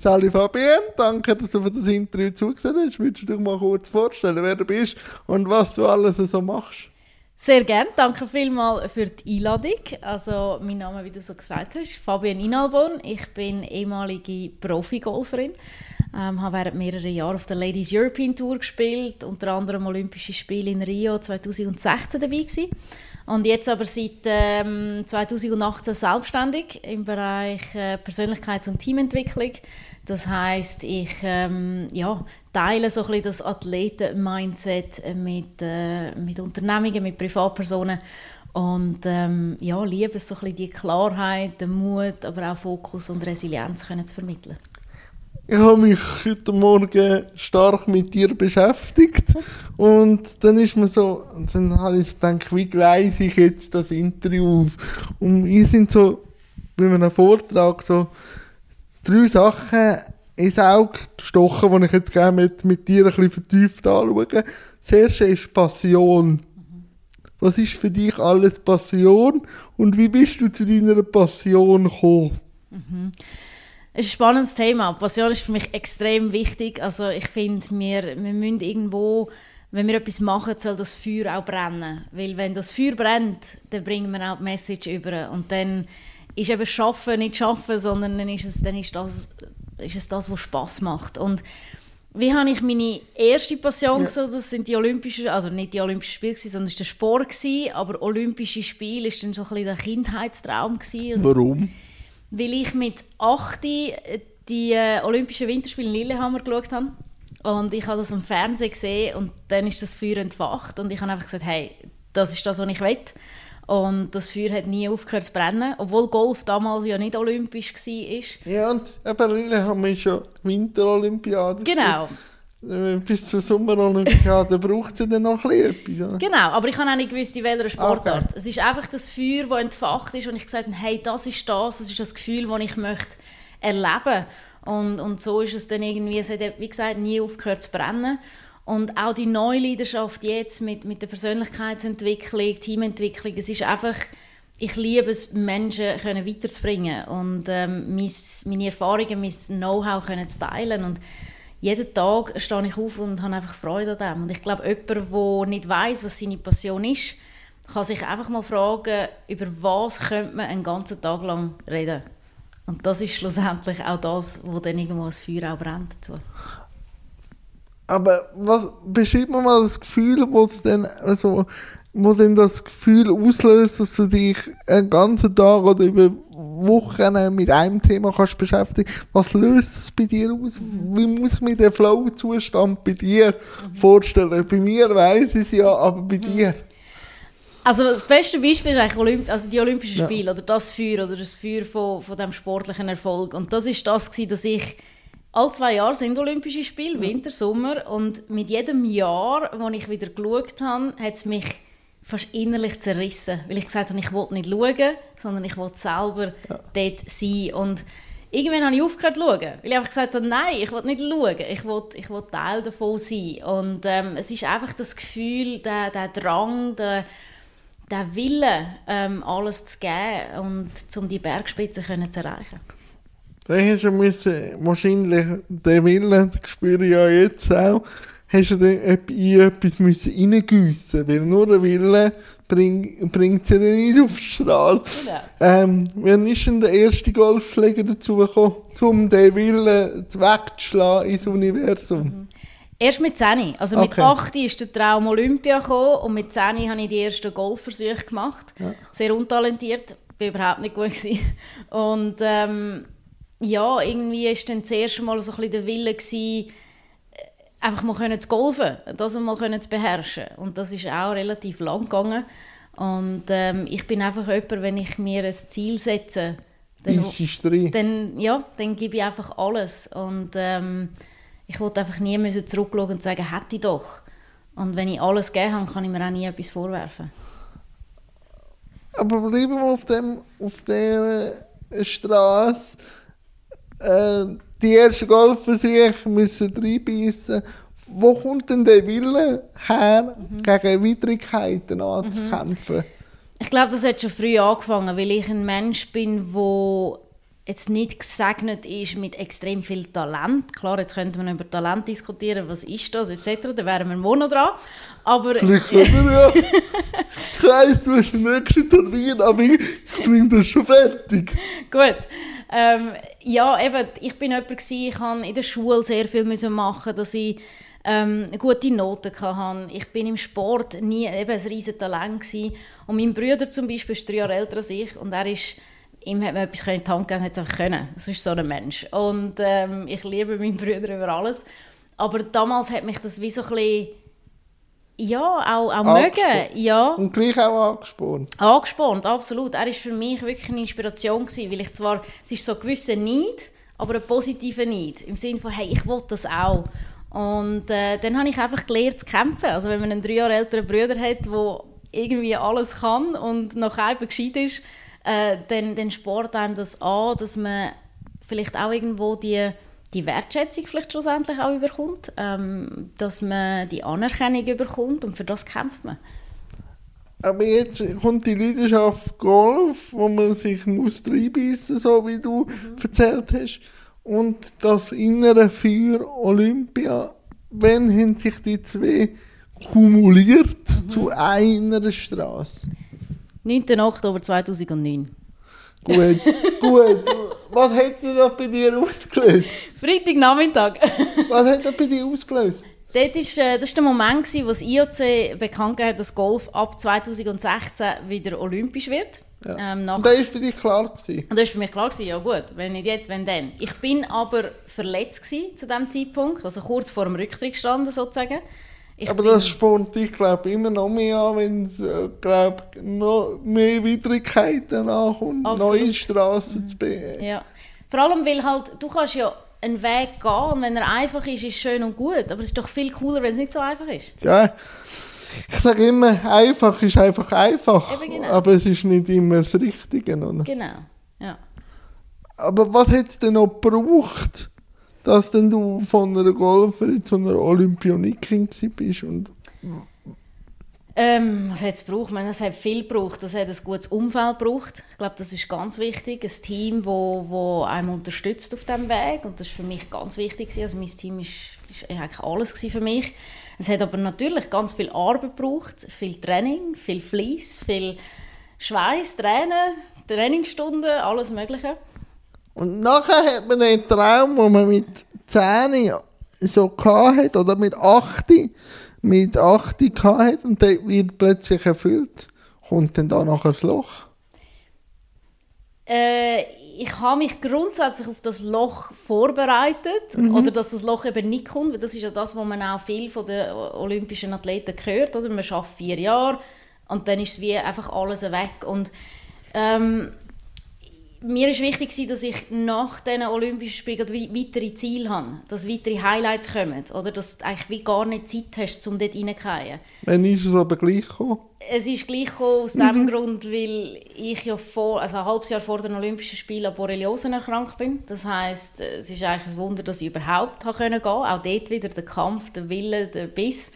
Sally Fabienne, danke, dass du für das Interview zugesehen hast. Würdest du dich mal kurz vorstellen, wer du bist und was du alles so machst? Sehr gerne. Danke vielmals für die Einladung. Also, mein Name, wie du so gesagt hast, ist Fabienne Inalbon. Ich bin ehemalige Profi-Golferin. Ähm, habe während mehrerer Jahre auf der Ladies European Tour gespielt, unter anderem Olympische Spiele in Rio 2016 dabei gewesen. Und jetzt aber seit ähm, 2018 selbstständig im Bereich äh, Persönlichkeits- und Teamentwicklung. Das heißt, ich ähm, ja, teile so ein das Athleten-Mindset mit, äh, mit Unternehmungen, mit Privatpersonen und ähm, ja, liebe es so ein die Klarheit, den Mut, aber auch Fokus und Resilienz können zu vermitteln. Ich habe mich heute Morgen stark mit dir beschäftigt und dann ist mir so, dann habe ich gedacht, wie gleise ich jetzt das Interview auf? Und wir sind so bei einem Vortrag so drei Sachen ins Auge gestochen, die ich jetzt gerne mit, mit dir ein bisschen vertieft anschaue. Das erste ist Passion. Was ist für dich alles Passion und wie bist du zu deiner Passion gekommen? Mhm. Es ist ein spannendes Thema. Passion ist für mich extrem wichtig. Also ich finde, wir, wir müssen irgendwo, wenn wir etwas machen, soll das Feuer auch brennen. Weil wenn das Feuer brennt, dann bringen wir auch die Message über. Und dann ist eben Schaffen nicht Schaffen, sondern dann ist es, dann ist das, ist es das, was Spaß macht. Und wie habe ich meine erste Passion ja. Das sind die Olympischen, also nicht die Olympischen Spiele, sondern es war der Sport. Gewesen, aber Olympische Spiele war dann so ein bisschen der Kindheitstraum. Gewesen. Warum? weil ich mit 8 die äh, Olympischen Winterspiele in Lillehammer geschaut habe. Und ich habe das am Fernsehen gesehen und dann ist das Feuer entfacht und ich habe einfach gesagt, hey, das ist das, was ich will. Und das Feuer hat nie aufgehört zu brennen, obwohl Golf damals ja nicht olympisch war. Ja, und eben Lillehammer ist ja Winterolympiade. Genau. Äh, bis zur Sommerolympiade braucht es dann noch etwas. Oder? Genau, aber ich habe auch nicht gewusst, in welcher Sportart. Okay. Es ist einfach das Feuer, das entfacht ist und ich gesagt habe, hey, das ist das, das ist das Gefühl, das ich möchte erleben und, und so ist es dann irgendwie, es hat, wie gesagt, nie aufgehört zu brennen. Und auch die neue Leidenschaft jetzt mit, mit der Persönlichkeitsentwicklung, Teamentwicklung, es ist einfach, ich liebe es, Menschen können weiterzubringen und ähm, meine Erfahrungen, mein Know-how zu teilen und jeden Tag stehe ich auf und habe einfach Freude an dem. Und ich glaube, jemand, der nicht weiß, was seine Passion ist, kann sich einfach mal fragen, über was könnte man einen ganzen Tag lang reden. Und das ist schlussendlich auch das, wo dann irgendwo das Feuer auch brennt. Aber was beschreibt man mal das Gefühl, wo es dann also wo denn das Gefühl auslöst, dass du dich einen ganzen Tag oder über Wochen mit einem Thema kannst beschäftigen Was löst es bei dir aus? Wie muss ich mir den Flow-Zustand bei dir mhm. vorstellen? Bei mir weiß ich es ja, aber bei mhm. dir? Also das beste Beispiel ist eigentlich Olymp also die Olympischen ja. Spiele oder das Feuer oder das Feuer von, von dem sportlichen Erfolg. Und das ist das gewesen, dass ich alle zwei Jahre sind Olympische Spiele, Winter, Sommer. Und mit jedem Jahr, wo ich wieder geschaut habe, hat es mich fast innerlich zerrissen, weil ich gesagt habe, ich wollte nicht schauen, sondern ich wollte selber ja. dort sein. Und irgendwann habe ich aufgehört zu schauen, weil ich einfach gesagt habe, nein, ich will nicht schauen, ich will, ich will Teil davon sein. Und ähm, es ist einfach das Gefühl, der, der Drang, der, der Wille, ähm, alles zu geben und um die Bergspitze können zu erreichen. Da hast du wahrscheinlich den Willen, das spüre ich ja jetzt auch, hast du dann in etwas müssen reingiessen weil nur der Wille bring, bringt sie dann nicht auf die Straße. Genau. Ähm, wann ist denn der erste Golfschläger dazu gekommen, um den Willen wegzuschlagen ins Universum? Mhm. Erst mit 10. Also mit okay. 8 ist der Traum Olympia gekommen und mit 10 habe ich die ersten Golfversuche gemacht. Ja. Sehr untalentiert, war überhaupt nicht gut gewesen. Und ähm, ja, irgendwie war dann das erste Mal so ein bisschen der Wille gewesen, einfach mal können zu golfen, das mal können zu beherrschen. Und das ist auch relativ lang gegangen. Und ähm, ich bin einfach jemand, wenn ich mir ein Ziel setze, dann, dann, ja, dann gebe ich einfach alles. Und ähm, ich wollte einfach nie müssen zurückschauen und sagen, hätte ich doch. Und wenn ich alles gegeben habe, kann ich mir auch nie etwas vorwerfen. Aber bleiben wir auf, dem, auf der Straße. Äh, die ersten Golfversuche müssen reinbeissen. Wo kommt denn der Wille her, mhm. gegen Widrigkeiten anzukämpfen? Mhm. Ich glaube, das hat schon früh angefangen, weil ich ein Mensch bin, wo jetzt nicht gesegnet ist mit extrem viel Talent. Klar, jetzt könnte man über Talent diskutieren, was ist das etc. Da wären wir einen Monat dran. Aber Vielleicht können wir ja. Ich weiss, du hast den nächsten Termin, aber ich bringe das schon fertig. Gut. Ähm, ja, eben, ich bin jemand gewesen, ich habe in der Schule sehr viel müssen machen, dass ich ähm, gute Noten hatte. Ich bin im Sport nie eben ein riesen Talent gewesen. Und mein Bruder zum Beispiel ist drei Jahre älter als ich und er ist ihm hat man etwas in die Hand gegeben, hat es einfach können. Das ist so ein Mensch. Und ähm, ich liebe meinen Bruder über alles. Aber damals hat mich das wie so ein bisschen ja, auch, auch mögen. Ja. Und gleich auch angespornt. Angespornt, absolut. Er war für mich wirklich eine Inspiration, gewesen, weil ich zwar, es ist so ein gewisser Neid, aber ein positiver Neid. Im Sinne von, hey, ich will das auch. Und äh, dann habe ich einfach gelernt zu kämpfen. Also wenn man einen drei Jahre älteren Bruder hat, der irgendwie alles kann und noch einfach gescheit ist, äh, dann, dann sport einem das an, dass man vielleicht auch irgendwo die, die Wertschätzung vielleicht schlussendlich auch überkommt, ähm, dass man die Anerkennung überkommt und für das kämpft man. Aber jetzt kommt die Leidenschaft Golf, wo man sich muss reinbeissen muss, so wie du mhm. erzählt hast, und das innere Feuer Olympia. Wann haben sich die zwei kumuliert mhm. zu einer Straße? 9. Oktober 2009. Gut, gut. Was hat sie da bei dir ausgelöst? Freitagnachmittag. Was hat das bei dir ausgelöst? Dort ist, äh, das war der Moment, wo das IOC bekannt gegeben hat, dass Golf ab 2016 wieder olympisch wird. Ja. Ähm, und das war für dich klar? Gewesen. Und das war für mich klar, gewesen, ja gut, wenn nicht jetzt, wenn dann. Ich bin aber verletzt gewesen zu diesem Zeitpunkt, also kurz vor dem Rücktritt gestanden sozusagen. Ich aber das spornt dich, glaube immer noch mehr an, wenn es, äh, noch mehr Widrigkeiten ankommt, neue Straßen mhm. zu bauen. Ja. Vor allem, weil halt, du kannst ja einen Weg gehen und wenn er einfach ist, ist es schön und gut. Aber es ist doch viel cooler, wenn es nicht so einfach ist. Ja. Ich sage immer, einfach ist einfach einfach. Genau. Aber es ist nicht immer das Richtige. Oder? Genau, ja. Aber was hat es denn noch gebraucht, dass denn du von einer Golferin zu einer Olympionikin bist und ähm, was hat es gebraucht? es hat viel gebraucht. Es hat ein gutes Umfeld gebraucht. Ich glaube, das ist ganz wichtig. Ein Team, wo, wo einem unterstützt auf diesem Weg. Und das ist für mich ganz wichtig. Also mein Team ist, ist eigentlich alles für mich. Es hat aber natürlich ganz viel Arbeit gebraucht, viel Training, viel Fleiss, viel Schweiß, Tränen, Trainingsstunden, alles Mögliche. Und nachher hat man den Traum, den man mit 10 so hatte, oder mit 8, mit 8 hatte, und der wird plötzlich erfüllt. Kommt denn da nachher das Loch? Äh, ich habe mich grundsätzlich auf das Loch vorbereitet mhm. oder dass das Loch eben nicht kommt, weil das ist ja das, was man auch viel von den olympischen Athleten hört, oder? Man schafft vier Jahre und dann ist wie einfach alles weg und ähm, mir ist wichtig, dass ich nach diesen Olympischen Spielen weitere Ziele habe, dass weitere Highlights kommen, oder dass du eigentlich wie gar nicht Zeit hast, um dort reinzugehen. Wann ist es aber gleich gekommen? Es ist gleich gekommen aus mhm. dem Grund, weil ich ja vor, also ein halbes Jahr vor den Olympischen Spielen an Borreliosen erkrankt bin. Das heisst, es ist eigentlich ein Wunder, dass ich überhaupt gehen konnte. Auch dort wieder der Kampf, der Wille, der Biss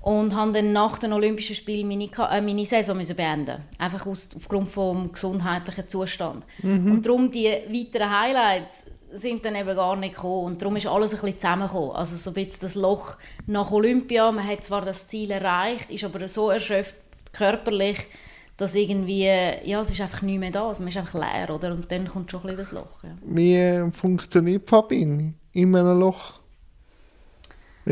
und habe dann nach den Olympischen Spielen meine, äh, meine Saison müssen beenden einfach aus, aufgrund des gesundheitlichen Zustand. Mhm. Und darum die weiteren Highlights sind dann eben gar nicht gekommen und darum ist alles ein bisschen zusammengekommen. Also so ein bisschen das Loch nach Olympia, man hat zwar das Ziel erreicht, ist aber so erschöpft körperlich, dass irgendwie, ja, es ist einfach nicht mehr da, also man ist einfach leer, oder? Und dann kommt schon ein bisschen das Loch. Ja. Wie funktioniert Verbindung in einem Loch?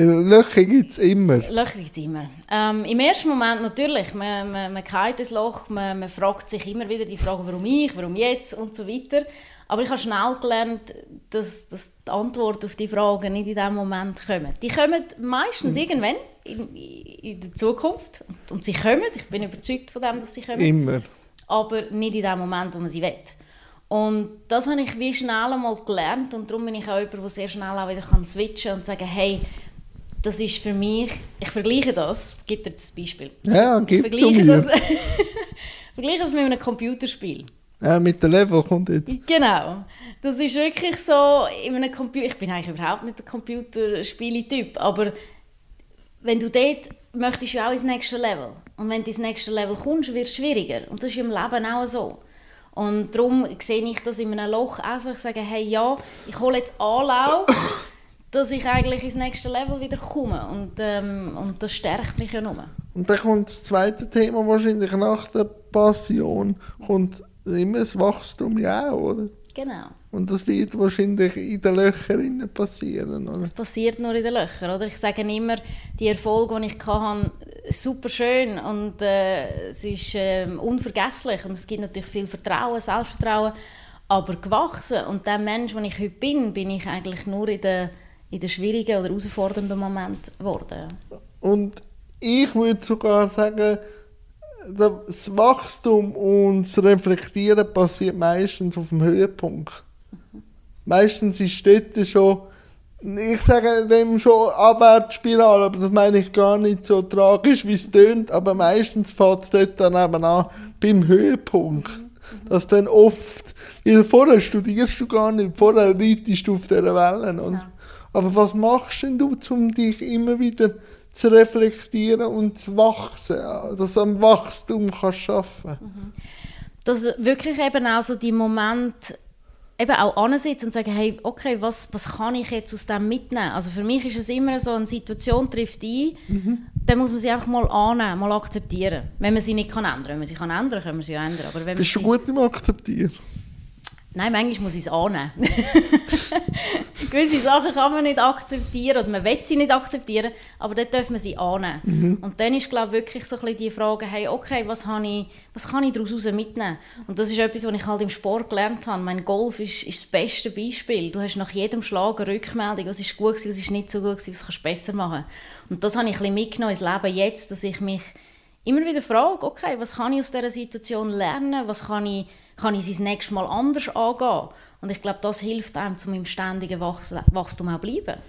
Löcher gibt es immer. Löcher gibt es immer. Ähm, Im ersten Moment natürlich, man, man, man geht ins Loch, man, man fragt sich immer wieder die Frage, warum ich, warum jetzt und so weiter. Aber ich habe schnell gelernt, dass, dass die Antworten auf die Fragen nicht in diesem Moment kommen. Die kommen meistens mhm. irgendwann in, in, der Zukunft. Und, und sie kommen, ich bin überzeugt von dem, dass sie kommen. Immer. Aber nicht in dem Moment, wo man sie will. Und das habe ich wie schnell einmal gelernt und darum bin ich auch jemand, der sehr schnell auch wieder switchen kann und sagen, hey, das ist für mich, ich vergleiche das, gib dir das Beispiel. Ja, gib ich vergleiche das, vergleiche das mit einem Computerspiel. Ja, mit dem Level kommt jetzt. Genau. Das ist wirklich so, in einem Computer, ich bin eigentlich überhaupt nicht der Computerspiele-Typ, aber wenn du dort möchtest du auch ins nächste Level. Und wenn du ins nächste Level kommst, wird es schwieriger. Und das ist im Leben auch so. Und darum sehe ich das in einem Loch auch so. Ich sage, hey, ja, ich hole jetzt Anlauf, dass ich eigentlich ins nächste Level wieder komme. Und, ähm, und das stärkt mich ja nur. Und dann kommt das zweite Thema wahrscheinlich nach der Passion, kommt immer das Wachstum ja auch, oder? Genau. Und das wird wahrscheinlich in den Löchern passieren, oder? Das passiert nur in den Löchern, oder? Ich sage immer, die Erfolge, die ich hatte, super schön und äh, es ist äh, unvergesslich und es gibt natürlich viel Vertrauen, Selbstvertrauen, aber gewachsen und der Mensch, der ich heute bin, bin ich eigentlich nur in den, in den schwierigen oder herausfordernden Momenten geworden. Und ich würde sogar sagen, das Wachstum und das Reflektieren passiert meistens auf dem Höhepunkt. Meistens ist dort schon, ich sage dem schon Abwärtsspirale, aber das meine ich gar nicht so tragisch, wie es tönt, aber meistens fängt es dort dann eben an, beim Höhepunkt. Dass dann oft, weil vorher studierst du gar nicht, vorher reitest du auf dieser Welle. Und, ja. Aber was machst denn du, um dich immer wieder zu reflektieren und zu wachsen, dass du am Wachstum kannst schaffen. Mhm. Dass wirklich eben auch so die Momente eben auch ansitzen und sagen, hey, okay, was, was kann ich jetzt aus dem mitnehmen? Also für mich ist es immer so, eine Situation trifft ein, mhm. dann muss man sie einfach mal annehmen, mal akzeptieren. Wenn man sie nicht kann ändern. Wenn man sie kann ändern, können wir sie ändern. Aber wenn Bist du gut im Akzeptieren? Nein, manchmal muss ich es annehmen. Gewisse Sachen kann man nicht akzeptieren oder man will sie nicht akzeptieren, aber dort darf man sie annehmen. Mhm. Und dann ist glaube wirklich so ein bisschen die Frage, hey, okay, was, ich, was kann ich daraus mitnehmen? Und das ist etwas, was ich halt im Sport gelernt habe. Mein Golf ist, ist das beste Beispiel. Du hast nach jedem Schlag eine Rückmeldung, was ist gut gewesen, was ist nicht so gut gewesen, was kannst du besser machen. Und das habe ich ein bisschen mitgenommen ins Leben jetzt, dass ich mich immer wieder frage, okay, was kann ich aus dieser Situation lernen, was kann ich kann ich es das nächste Mal anders angehen. Und ich glaube, das hilft einem, zum im ständigen Wachstum auch bleiben.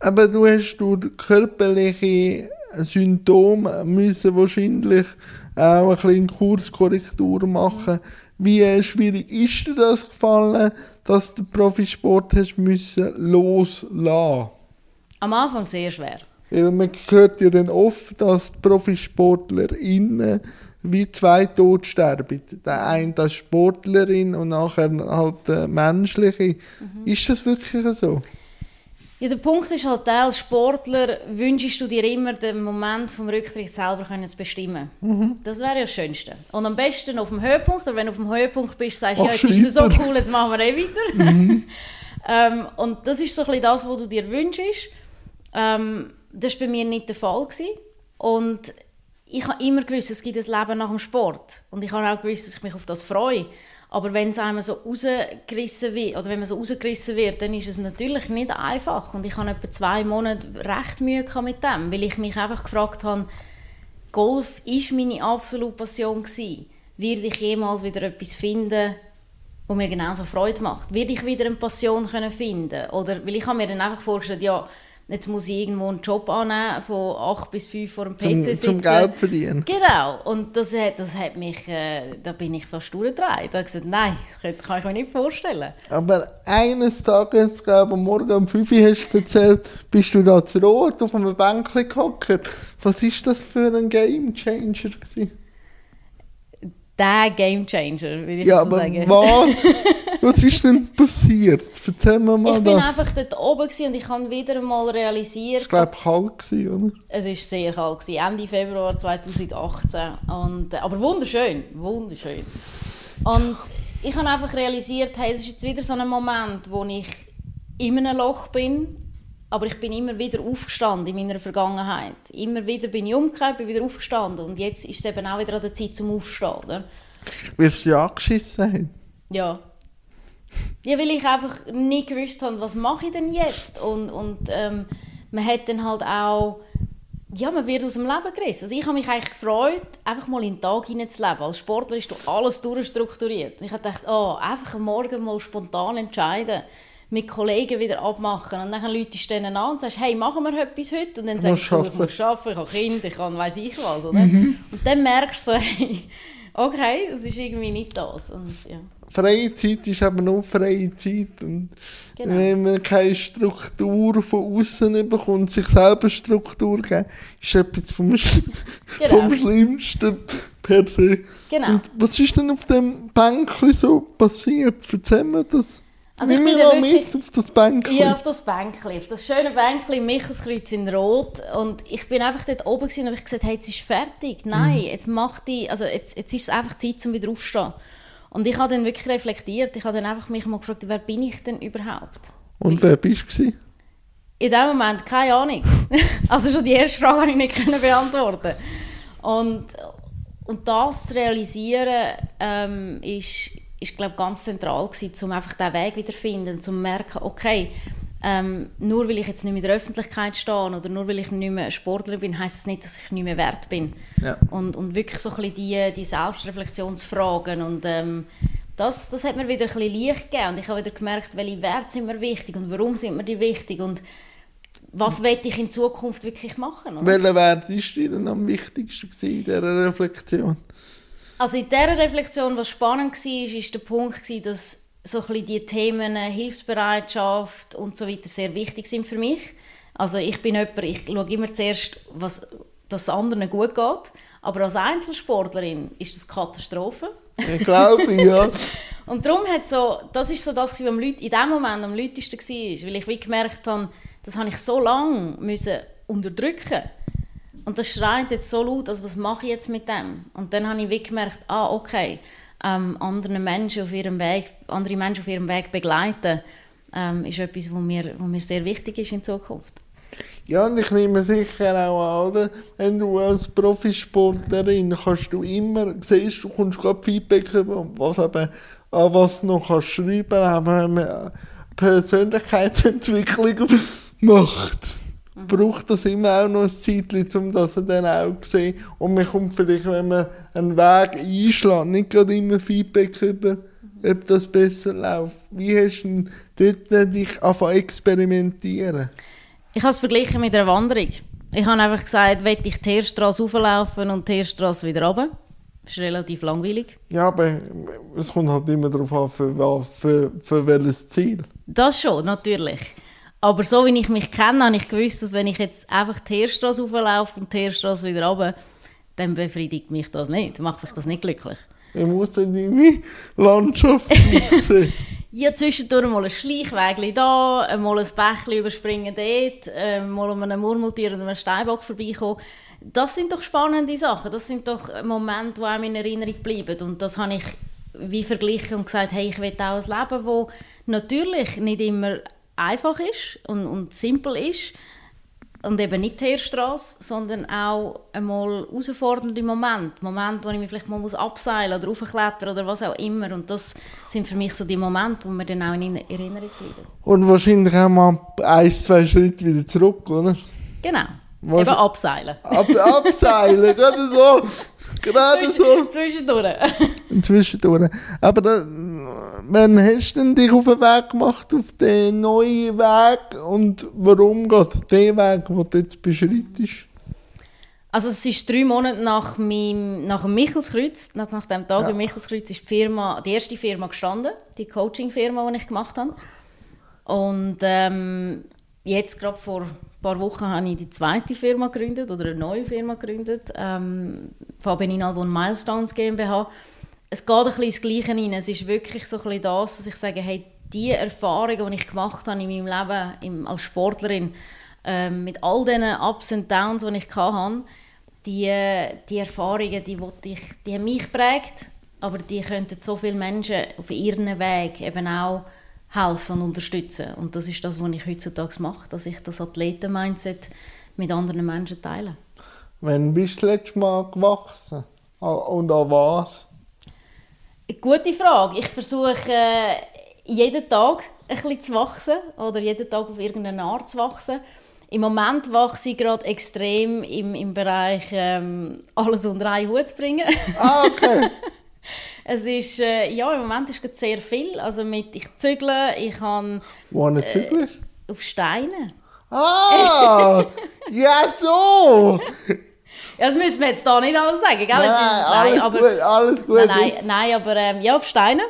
Aber du hast durch körperliche Symptome müssen wahrscheinlich auch ein bisschen Kurskorrektur machen. Wie schwierig ist dir das gefallen, dass du den Profisport hast müssen loslassen? Am Anfang sehr schwer. Weil man hört ja dann oft, dass die ProfisportlerInnen wie zwei Tod sterben. Der eine als Sportlerin und nachher halt der menschliche. Mhm. Ist das wirklich so? Ja, der Punkt ist halt, als Sportler wünschst du dir immer den Moment vom Rücktritt selber können zu bestimmen. Mhm. Das wäre ja das Schönste. Und am besten auf dem Höhepunkt, oder wenn du auf dem Höhepunkt bist, sagst du, ja, jetzt ist es so cool, jetzt machen wir eh weiter. Mhm. ähm, und das ist so ein bisschen das, was du dir wünschst. Ähm, das war bei mir nicht der Fall. Gewesen. Und ich habe immer gewusst, es gibt ein Leben nach dem Sport. Und ich habe auch gewusst, dass ich mich auf das freue. Aber wenn es einmal so rausgerissen wird, oder wenn man so rausgerissen wird, dann ist es natürlich nicht einfach. Und ich habe etwa zwei Monate recht Mühe mit dem, weil ich mich einfach gefragt habe, Golf ist meine absolute Passion gewesen. Werde ich jemals wieder etwas finden, was mir genauso Freude macht? Werde ich wieder eine Passion finden? Oder, weil ich habe mir dann einfach vorgestellt, ja, jetzt muss ich irgendwo einen Job annehmen, von 8 bis 5 vor dem PC zum, sitzen. Zum Geld verdienen. Genau. Und das, das hat mich, äh, da bin ich fast durchgedreht. Da habe gesagt, nein, das kann ich mir nicht vorstellen. Aber eines Tages, glaube ich, morgen um 5 Uhr hast du erzählt, bist du da zu rot auf einem Bänkchen gehockt. Was war das für ein Game Changer gewesen? Der Game Changer, würde ich ja, so sagen. Was, was ist denn passiert? Erzähl mir mal Ich war einfach dort oben und ich habe wieder einmal realisiert... Es war glaube kalt, oder? Es war sehr kalt, gewesen, Ende Februar 2018. Und, äh, aber wunderschön, wunderschön. Und ich habe einfach realisiert, hey, es ist jetzt wieder so ein Moment, wo ich in einem Loch bin aber ich bin immer wieder aufgestanden in meiner Vergangenheit. Immer wieder bin ich umgekehrt, bin wieder aufgestanden. Und jetzt ist es eben auch wieder an der Zeit zum Aufstehen. Oder? Weil sie ja angeschissen haben? Ja. Ja, weil ich einfach nie gewusst habe, was mache ich denn jetzt? Und, und ähm, man hat dann halt auch... Ja, man wird aus dem Leben gerissen. Also ich habe mich eigentlich gefreut, einfach mal in den Tag hineinzuleben. Als Sportler ist du alles durchstrukturiert. Ich habe gedacht, oh, einfach am Morgen mal spontan entscheiden mit Kollegen wieder abmachen. Und dann läutest du denen an und sagst, hey, machen wir etwas heute? Und dann sagst du, ich muss arbeiten, ich habe Kinder, ich kann weiss ich was. Oder? Mhm. Und dann merkst du, hey, okay, das ist irgendwie nicht das. Und, ja. Freie Zeit ist eben nur freie Zeit. Und genau. wenn man keine Struktur von außen bekommt, sich selber Struktur geben, ist etwas vom, genau. vom Schlimmsten, per se. Genau. Und was ist denn auf dem Bänkchen so passiert? Erzähl mir das. Also ich Nimm bin mich da wirklich- mit auf das Bänkchen. Ja, auf das Bänkchen, auf das schöne Bänkchen Michelskreuz in Rot. Und ich bin einfach dort oben gewesen und habe gesagt, hey, jetzt ist fertig. Nein, Mhm. jetzt mach die, also jetzt, jetzt ist es einfach Zeit, um wieder aufzustehen. Und ich habe dann wirklich reflektiert. Ich habe dann einfach mich mal gefragt, wer bin ich denn überhaupt? Und wer bist du? In dem Moment keine Ahnung. also schon die erste Frage konnte ich nicht beantworten. Und, und das zu realisieren, ähm, ist, ist glaube ganz zentral gewesen, um einfach diesen Weg wiederzufinden, um zu merken, okay, ähm, nur weil ich jetzt nicht mehr in der Öffentlichkeit stehe oder nur weil ich nicht mehr Sportler bin, heißt es das nicht, dass ich nicht mehr wert bin. Ja. Und, und wirklich so ein bisschen die, die Selbstreflexionsfragen und ähm, das, das hat mir wieder ein bisschen Licht gegeben und ich habe wieder gemerkt, welche Werte sind mir wichtig und warum sind mir die wichtig und was will ich in Zukunft wirklich machen. oder? Welcher Wert ist dir denn am wichtigsten in dieser Reflexion? Also in dieser Reflexion, was spannend war, ist der Punkt, gewesen, dass so ein bisschen die Themen äh, Hilfsbereitschaft und so weiter sehr wichtig sind für mich. Also ich bin jemand, ich schaue immer zuerst, was, dass es anderen gut geht. Aber als Einzelsportlerin ist das Katastrophe. Ich glaube, ja. Und darum hat so, das ist so das, was am in dem Moment am lautesten war, weil ich wie gemerkt habe, das habe ich so lange müssen unterdrücken und das schreit jetzt so laut, also was mache ich jetzt mit dem? Und dann habe ich wie gemerkt, ah okay, ähm, andere Menschen auf ihrem Weg, andere Menschen auf ihrem Weg begleiten, ähm, ist etwas, was mir, was mir sehr wichtig ist in Zukunft. Ja, und ich nehme sicher auch an, oder? Wenn du als Profisportlerin kannst du immer, siehst du, kommst gerade Feedback über, was eben, an was du noch kannst schreiben, man Persönlichkeitsentwicklung macht, braucht das immer auch noch ein Zeitchen, um das dann auch zu sehen. Und man kommt vielleicht, wenn man einen Weg einschlägt, nicht gerade immer Feedback über, ob das besser läuft. Wie hast du dort dich angefangen zu experimentieren? Ich habe es verglichen mit einer Wanderung. Ich habe einfach gesagt, will ich die Heerstrasse rauflaufen und die Heerstrasse wieder runter. Das ist relativ langweilig. Ja, aber es kommt halt immer darauf an, für, für, für welches Ziel. Das schon, natürlich. Aber so wie ich mich kenne, habe ich gewusst, dass wenn ich jetzt einfach die Heerstrasse rauflaufe und die Heerstrasse wieder runter, dann befriedigt mich das nicht, macht mich das nicht glücklich. Wie muss denn deine Landschaft aussehen? Ja, zwischendurch mal ein Schleichweg da, mal ein Bächli überspringen dort, äh, mal um einen Murmeltier und einem Steinbock vorbeikommen. Das sind doch spannende Sachen. Das sind doch Momente, die einem in Erinnerung bleiben. Und das habe ich wie verglichen und gesagt, hey, ich will auch ein Leben, das natürlich nicht immer einfach ist und, und simpel ist. Und eben nicht die Heerstrasse, sondern auch einmal herausfordernde Momente. Momente, wo ich mich vielleicht mal muss abseilen oder raufklettern oder was auch immer. Und das sind für mich so die Momente, die mir dann auch in Erinnerung bleiben. Und wahrscheinlich auch mal ein, zwei Schritte wieder zurück, oder? Genau. Was- Eben abseilen. Ab, abseilen, gerade so. Gerade so. Zwischendurch. Zwischendurch. Aber da, wann hast du denn dich auf den Weg gemacht, auf den neuen Weg? Und warum geht der Weg, den du jetzt beschreitest? Also es ist drei Monate nach, meinem, nach dem Michelskreuz, nach, nach dem Tag Ja. im Michelskreuz, ist die, Firma, die erste Firma gestanden, die Coaching-Firma, die ich gemacht habe. Und ähm, jetzt gerade vor ein paar Wochen habe ich die zweite Firma gegründet oder eine neue Firma gegründet, ähm, Fabian Albon Milestones GmbH. Es geht ein bisschen ins Gleiche rein. Es ist wirklich so ein das, dass ich sage, hey, die Erfahrungen, die ich gemacht habe in meinem Leben im, als Sportlerin, ähm, mit all diesen Ups und Downs, die ich hatte, die, die Erfahrungen, die, ich, die haben mich geprägt, aber die könnten so viele Menschen auf ihrem Weg eben auch helfen und unterstützen. Und das ist das, was ich heutzutage mache, dass ich das Athleten-Mindset mit anderen Menschen teile. Wann bist du das letzte Mal gewachsen? Und an was? Gute Frage. Ich versuche äh, jeden Tag ein bisschen zu wachsen oder jeden Tag auf irgendeine Art zu wachsen. Im Moment wachse ich gerade extrem im, im Bereich ähm, alles unter einen Hut zu bringen. Ah, okay. es ist, äh, ja, im Moment ist gerade sehr viel. Also mit, ich zügle, ich kann Wo zügelst? auf Steine. Ah! ja, so! Das müssen wir jetzt da nicht alles sagen, gell? Nein, ist- alles aber, gut, alles gut. Nein, nein, nein aber ähm, ja, auf Steine.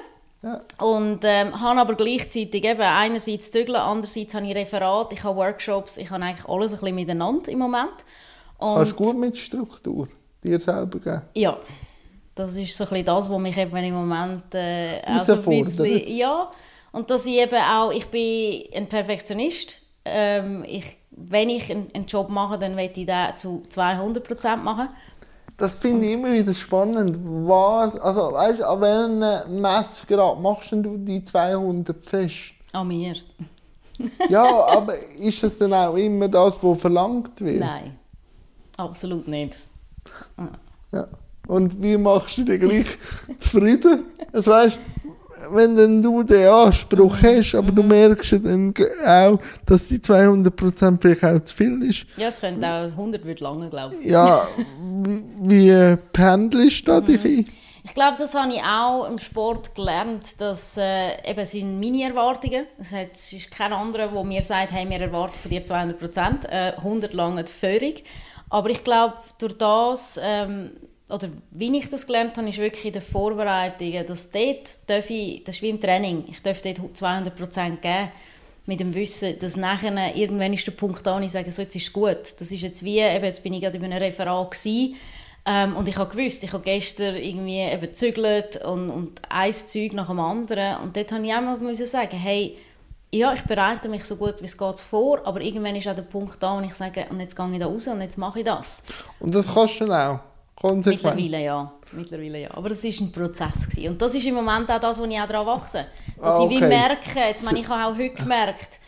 Ja. Und ähm, habe aber gleichzeitig eben einerseits Zügeln, andererseits habe ich Referat, ich habe Workshops, ich habe eigentlich alles ein bisschen miteinander im Moment. Und Hast du gut mit Struktur dir selber geben? Ja, Das ist so ein bisschen das, was mich eben im Moment äh, auch so ein bisschen... Ja, und dass ich eben auch... Ich bin ein Perfektionist. Ähm, ich, wenn ich einen, Job mache, dann möchte ich den zu 200% machen. Das finde ich immer wieder spannend. Was, also weißt du, an welchem Messgrad machst du die 200 fest? An mir. ja, aber ist das dann auch immer das, was verlangt wird? Nein, absolut nicht. Ja. Und wie machst du dich gleich zufrieden? Also weißt, wenn dann du den Anspruch hast, aber du merkst dann auch, dass die 200% vielleicht auch zu viel ist. Ja, es könnte auch 100 wird lange, glaube ich. Ja, wie pendelst du da mhm. Ich glaube, das habe ich auch im Sport gelernt, dass äh, eben, es sind meine Erwartungen. Es ist kein anderer, der mir sagt, hey, wir erwarten von dir 200 Prozent, äh, 100 lange völlig. Aber ich glaube, durch das, ähm, oder wie ich das gelernt habe, ist wirklich in den Vorbereitungen, dass dort darf ich, das ist wie im Training, ich darf dort 200 Prozent geben mit dem Wissen, dass nachher irgendwann ist der Punkt da, und ich sage, so jetzt ist es gut. Das ist jetzt wie, eben, jetzt bin ich gerade in einem Referat gewesen, ähm, und ich habe gewusst, ich habe gestern irgendwie eben gezügelt und, und ein Zeug nach dem anderen. Und dort musste ich auch mal sagen, hey, ja, ich bereite mich so gut wie es geht vor, aber irgendwann ist auch der Punkt da, wo ich sage, und jetzt gehe ich da raus und jetzt mache ich das. Und das kannst du dann auch? Konsequent. Mittlerweile ja. Mittlerweile ja. Aber das war ein Prozess. Gewesen. Und das ist im Moment auch das, wo ich auch daran wachse. Dass ah, okay. ich wie merke, jetzt, meine, ich habe auch heute gemerkt,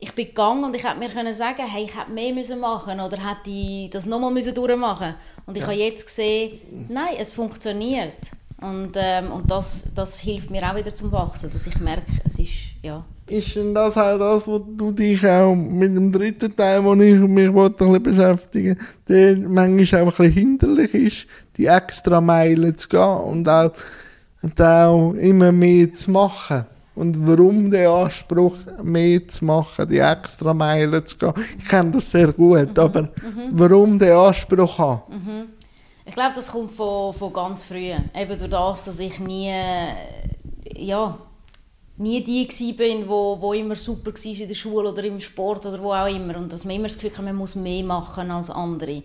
ich bin gegangen und ich hätte mir können sagen, hey, ich hätte mehr müssen machen oder hätte ich das nochmal müssen durchmachen. Und ich ja. habe jetzt gesehen, nein, es funktioniert. Und, ähm, und das, das hilft mir auch wieder zum Wachsen, dass ich merke, es ist, ja. Ist denn das auch das, wo du dich auch mit dem dritten Teil, wo ich mich ein bisschen beschäftigen der manchmal auch ein bisschen hinderlich ist, die extra Meilen zu gehen und auch, und auch immer mehr zu machen? Und warum der Anspruch, mehr zu machen, die extra Meilen zu gehen. Ich kenne das sehr gut, mhm. aber mhm. warum der Anspruch haben? Mhm. Ich glaube, das kommt von, von ganz früh. Eben durch das, dass ich nie, ja, nie die war, wo, wo immer super war in der Schule oder im Sport oder wo auch immer. Und dass man immer das Gefühl hat, man muss mehr machen als andere.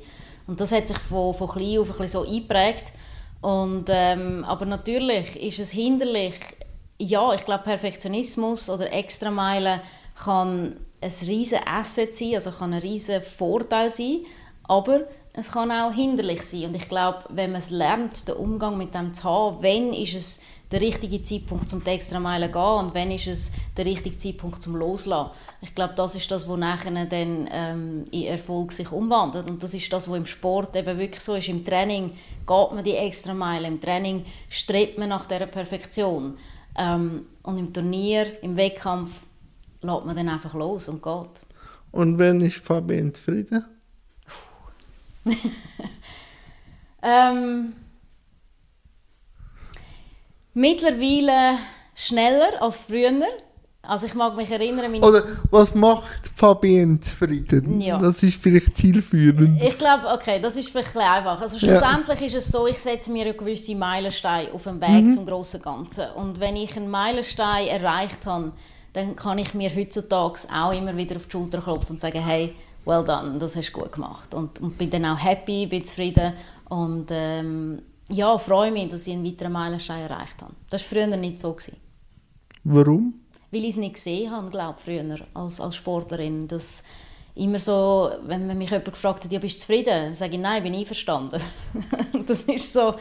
Und das hat sich von, von klein auf ein bisschen so eingeprägt. Und, ähm, aber natürlich ist es hinderlich, ja, ich glaube, Perfektionismus oder Extrameilen kann ein riesen Asset sein, also kann ein riesen Vorteil sein, aber es kann auch hinderlich sein. Und ich glaube, wenn man es lernt, den Umgang mit dem zu haben, wenn ist es der richtige Zeitpunkt zum Extrameile gehen und wenn ist es der richtige Zeitpunkt zum Loslassen. Ich glaube, das ist das, was nachher dann ähm, in Erfolg sich umwandelt und das ist das, was im Sport eben wirklich so ist. Im Training geht man die Extrameile, im Training strebt man nach der Perfektion. Ähm, und im Turnier, im Wettkampf, lässt man dann einfach los und geht. Und wenn ist Fabian zufrieden? ähm, mittlerweile schneller als früher. Also ich mag mich erinnern... Meine Oder was macht Fabienne zufrieden? Ja. Das ist vielleicht zielführend. Ich glaube, okay, das ist vielleicht einfach. Also schlussendlich ja. ist es so, ich setze mir einen gewissen Meilenstein auf dem Weg mhm. zum grossen Ganzen. Und wenn ich einen Meilenstein erreicht habe, dann kann ich mir heutzutage auch immer wieder auf die Schulter klopfen und sagen, hey, well done, das hast du gut gemacht. Und, und bin dann auch happy, bin zufrieden und ähm, ja, freue mich, dass ich einen weiteren Meilenstein erreicht habe. Das war früher nicht so. Gewesen. Warum? weil ich es nicht gesehen habe, glaube früher als, als Sportlerin. Das immer so, wenn mich jemand gefragt hat, ja, bist du zufrieden? sage ich, nein, bin ich einverstanden. das ist so,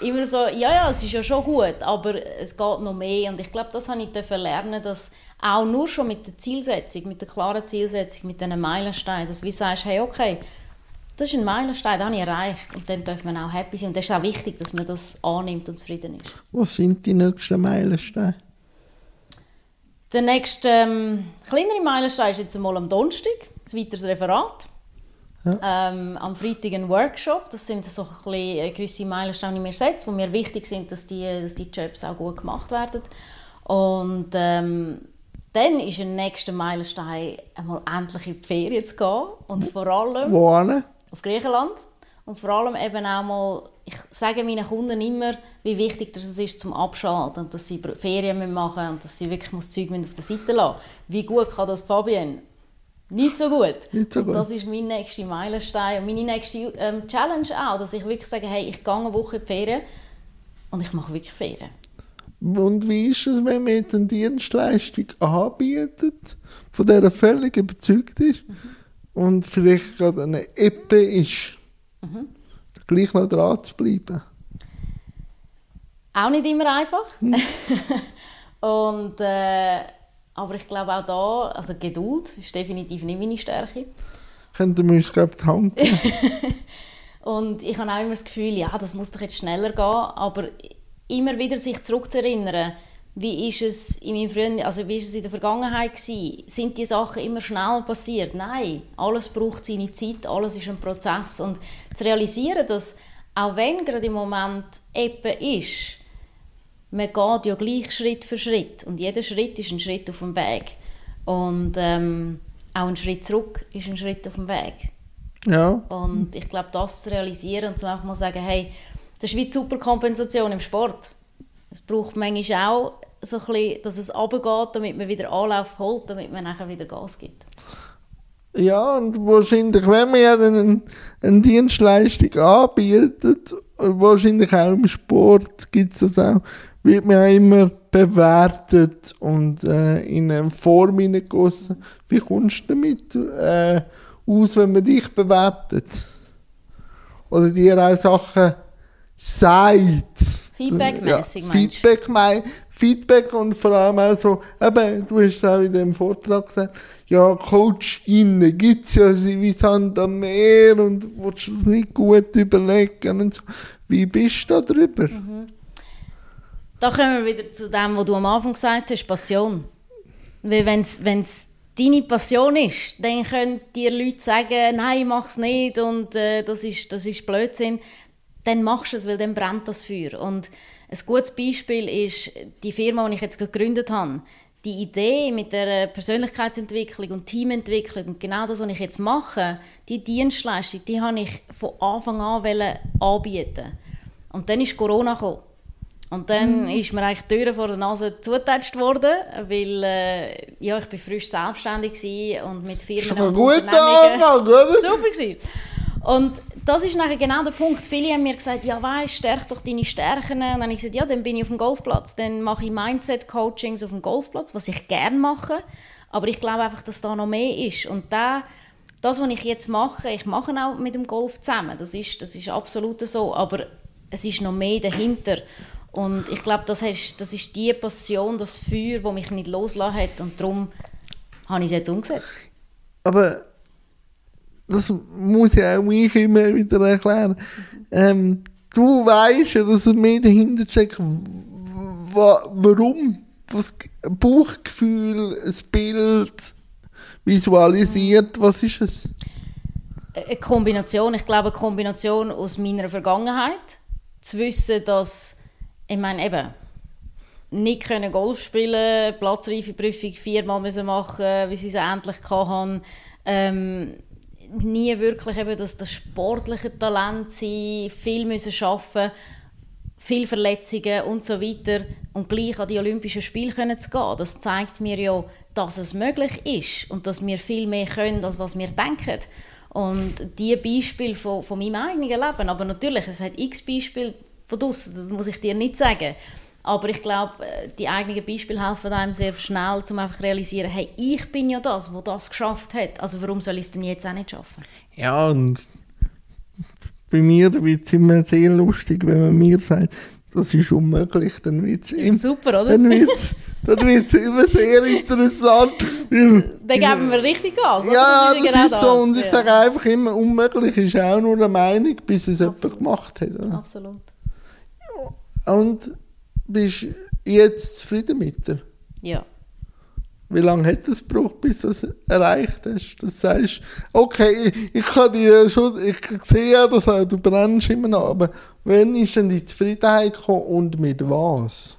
immer so, ja, ja, es ist ja schon gut, aber es geht noch mehr. Und ich glaube, das habe ich lernen, dass auch nur schon mit der Zielsetzung, mit der klaren Zielsetzung, mit diesen Meilensteinen, dass du sagst, hey, okay, das ist ein Meilenstein, den habe ich erreicht. Und dann darf man auch happy sein. Und das ist auch wichtig, dass man das annimmt und zufrieden ist. Was sind die nächsten Meilensteine? Der nächste ähm, kleinere Meilenstein ist jetzt einmal am Donnerstag, ein weiteres Referat. Ja. Ähm, am Freitag ein Workshop. Das sind so ein bisschen gewisse Meilensteine, die mir setze, wo mir wichtig sind, dass die, dass die Jobs auch gut gemacht werden. Und ähm, dann ist der nächste Meilenstein, einmal endlich in die Ferien zu gehen. Und vor allem... Wo Auf Griechenland. Und vor allem eben auch mal ich sage meinen Kunden immer, wie wichtig das ist zum Abschalten und dass sie Ferien machen und dass sie wirklich das Zeug auf der Seite lassen Wie gut kann das Fabienne? Nicht so gut. Nicht so gut. Und das ist mein nächster Meilenstein und meine nächste ähm, Challenge auch, dass ich wirklich sage, hey, ich gehe eine Woche in die Ferien, und ich mache wirklich Ferien. Und wie ist es, wenn man jetzt eine Dienstleistung anbietet, von der er völlig überzeugt ist mhm. Und vielleicht gerade eine Eppe ist, mhm. gleich noch dran zu bleiben? Auch nicht immer einfach. Mhm. und, äh, aber ich glaube auch da, also Geduld ist definitiv nicht meine Stärke. Könnten wir uns, glaube ich, die Hand geben. Und ich habe auch immer das Gefühl, ja, das muss doch jetzt schneller gehen, aber immer wieder sich zurückzuerinnern, wie ist es in meinem frühen, also wie ist es in der Vergangenheit gewesen? Sind die Sachen immer schnell passiert? Nein, alles braucht seine Zeit, alles ist ein Prozess und zu realisieren, dass auch wenn gerade im Moment eben ist, man geht ja gleich Schritt für Schritt und jeder Schritt ist ein Schritt auf dem Weg und ähm, auch ein Schritt zurück ist ein Schritt auf dem Weg. Ja. Und ich glaube, das zu realisieren und zum einfach mal sagen, hey, das ist wie die Superkompensation im Sport. Es braucht manchmal auch so ein bisschen, dass es runtergeht, damit man wieder Anlauf holt, damit man nachher wieder Gas gibt. Ja, und wahrscheinlich, wenn man ja dann eine, eine Dienstleistung anbietet, wahrscheinlich auch im Sport gibt es das auch, wird man ja immer bewertet und äh, in eine Form hineingegossen. Wie kommst du damit äh, aus, wenn man dich bewertet? Oder dir auch Sachen sagt? Feedback-mäßig ja, Feedback, Feedback und vor allem auch so, eben, du hast es auch in dem Vortrag gesagt, ja, CoachInnen gibt es ja wie Sand am Meer und willst du das nicht gut überlegen und so. Wie bist du da drüber? Mhm. Da kommen wir wieder zu dem, was du am Anfang gesagt hast, Passion. Wenn es deine Passion ist, dann können dir Leute sagen, nein, mach es nicht und äh, das, ist, das ist Blödsinn. Dann machst du es, weil dann brennt das Feuer. Und ein gutes Beispiel ist die Firma, die ich jetzt gegründet habe. Die Idee mit der Persönlichkeitsentwicklung und Teamentwicklung und genau das, was ich jetzt mache, die Dienstleistung, die habe ich von Anfang an anbieten. Und dann ist Corona gekommen. Und dann mhm. ist mir eigentlich die Tür vor der Nase zugetatscht worden, weil äh, ja, ich bin frisch selbstständig und mit Firmen und gut Anfang, oder? Super gewesen. Und das ist nachher genau der Punkt. Viele haben mir gesagt, ja weißt, stärk doch deine Stärken. Und dann habe ich gesagt, ja, dann bin ich auf dem Golfplatz. Dann mache ich Mindset-Coachings auf dem Golfplatz, was ich gerne mache. Aber ich glaube einfach, dass da noch mehr ist. Und da, das, was ich jetzt mache, ich mache auch mit dem Golf zusammen. Das ist, das ist absolut so. Aber es ist noch mehr dahinter. Und ich glaube, das, das ist die Passion, das Feuer, das mich nicht loslassen hat. Und darum habe ich es jetzt umgesetzt. Aber das muss ich auch ich immer wieder erklären. Ähm, du weißt ja, dass es mehr dahinter steckt. Warum? Was, Bauchgefühl, ein Bild visualisiert, was ist es? Eine Kombination. Ich glaube, eine Kombination aus meiner Vergangenheit. Zu wissen, dass ich meine eben, nicht können Golf spielen, Platzreifeprüfung viermal müssen machen, wie sie es endlich hatten. Ähm, nie wirklich eben das, das sportliche Talent sein, viel müssen arbeiten, viele Verletzungen und so weiter und gleich an die Olympischen Spiele können zu gehen. Das zeigt mir ja, dass es möglich ist und dass wir viel mehr können, als was wir denken. Und diese Beispiele von, von meinem eigenen Leben, aber natürlich, es hat x Beispiele von draussen, das muss ich dir nicht sagen. Aber ich glaube, äh, die eigenen Beispiele helfen einem sehr schnell, um einfach zu realisieren, hey, ich bin ja das, wo das geschafft hat. Also warum soll ich es denn jetzt auch nicht schaffen? Ja, und bei mir wird es immer sehr lustig, wenn man mir sagt, das ist unmöglich, dann wird es immer... Super, oder? Dann wird es dann immer sehr interessant. Dann geben wir richtig Gas, Ja, das ist, das genau ist so. Das. Und ich ja. sage einfach immer, unmöglich ist auch nur eine Meinung, bis es Absolut. jemand gemacht hat. Oder? Absolut. Und bist du jetzt zufrieden mit dir? Ja. Wie lange hat es gebraucht, bis du das erreicht hast? Dass du sagst, okay, ich, kann dir schon, ich sehe ja, dass du brennst immer noch, aber wann ist denn die Zufriedenheit gekommen und mit was?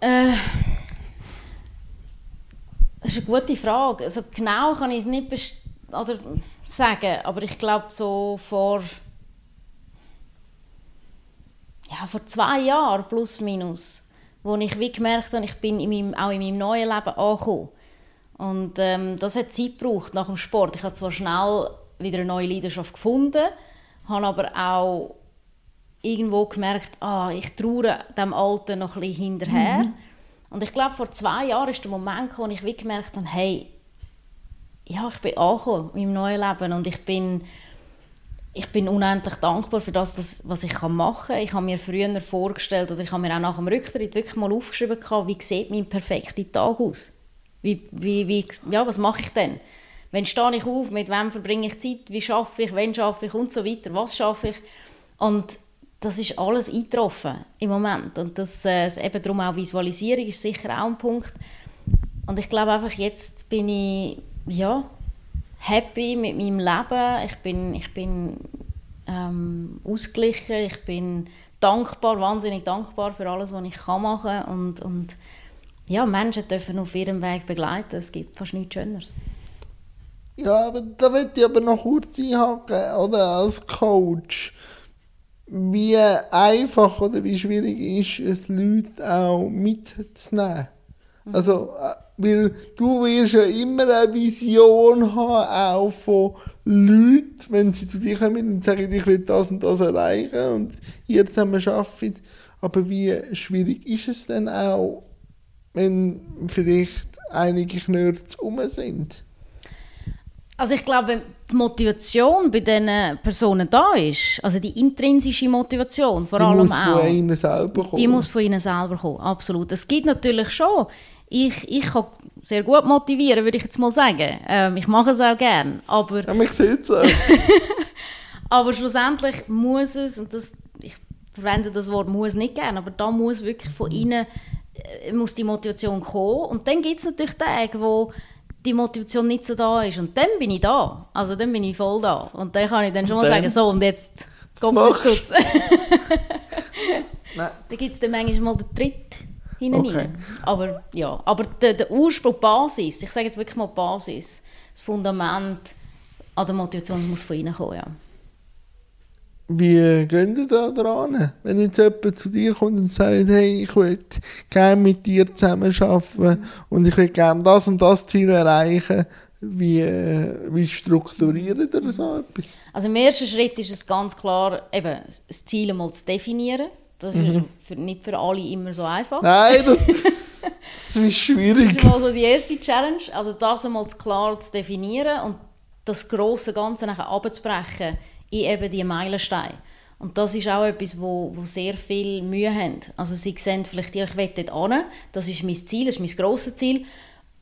Äh, das ist eine gute Frage. Also genau kann ich es nicht oder sagen, aber ich glaube so vor ja, vor zwei Jahren plus minus, wo ich wie gemerkt habe, ich bin in meinem, auch in meinem neuen Leben angekommen. Und ähm, das hat Zeit gebraucht nach dem Sport. Ich habe zwar schnell wieder eine neue Leidenschaft gefunden, habe aber auch irgendwo gemerkt, ah, ich traue dem Alten noch ein bisschen hinterher. Mhm. Und ich glaube, vor zwei Jahren ist der Moment gekommen, wo ich wie gemerkt habe, hey, ja, ich bin angekommen in meinem neuen Leben und ich bin, ich bin unendlich dankbar für das, das, was ich machen kann. Ich habe mir früher vorgestellt, oder ich habe mir auch nach dem Rücktritt wirklich mal aufgeschrieben, wie sieht mein perfekter Tag aus? Wie, wie, wie, ja, was mache ich denn? Wenn stehe ich auf, mit wem verbringe ich Zeit, wie schaffe ich, wann schaffe ich und so weiter, was schaffe ich? Und das ist alles eingetroffen im Moment. Und das, äh, eben darum auch Visualisierung ist sicher auch ein Punkt. Und ich glaube einfach, jetzt bin ich ja, happy mit meinem Leben. Ich bin, ich bin ähm, ausgeglichen, ich bin dankbar, wahnsinnig dankbar für alles, was ich kann machen kann. Und, und ja, Menschen dürfen auf ihrem Weg begleiten. Es gibt fast nichts Schöneres. Ja, aber da will ich aber noch kurz einhaken, oder? Als Coach wie einfach oder wie schwierig ist es, Leute auch mitzunehmen. Also, äh, weil du wirst ja immer eine Vision haben, auch von Leuten, wenn sie zu dir kommen und sagen, ich will das und das erreichen und ihr zusammen arbeitet. Aber wie schwierig ist es denn auch, wenn vielleicht einige Knörts um sind? Also ich glaube, die Motivation bei diesen Personen da ist, also die intrinsische Motivation vor die allem muss auch, von ihnen selber kommen. die muss von ihnen selber kommen, absolut. Es gibt natürlich schon, ich, ich kann sehr gut motivieren, würde ich jetzt mal sagen. Ähm, ich mache es auch gerne, aber... Ja, mich sieht aber schlussendlich muss es, und das, ich verwende das Wort muss nicht gerne, aber da muss wirklich von ihnen äh, muss die Motivation kommen. Und dann gibt es natürlich Tage, wo die Motivation nicht so da ist. Und dann bin ich da. Also dann bin ich voll da. Und dann kann ich dann schon mal sagen, so und jetzt kommt der Stutz. da gibt es dann manchmal mal den Tritt hinein. Okay. Aber ja, aber der, der Ursprung, die Basis, ich sage jetzt wirklich mal die Basis, das Fundament an der Motivation muss von innen kommen, ja. Wie gehen ihr da dran? Wenn jetzt jemand zu dir kommt und sagt, hey, ich will gerne mit dir zusammen arbeiten und ich will gerne das und das Ziel erreichen, wie, wie strukturiert ihr so etwas? Also im ersten Schritt ist es ganz klar, eben, das Ziel mal zu definieren. Das ist mhm. für, nicht für alle immer so einfach. Nein, das, das ist schwierig. Das ist mal so die erste Challenge, also das einmal klar zu definieren und das große Ganze nachher abzubrechen in eben die Meilensteine. Und das ist auch etwas, wo, wo sehr viel Mühe haben. Also sie sehen vielleicht, ja, ich will dort hin, das ist mein Ziel, das ist mein grosses Ziel,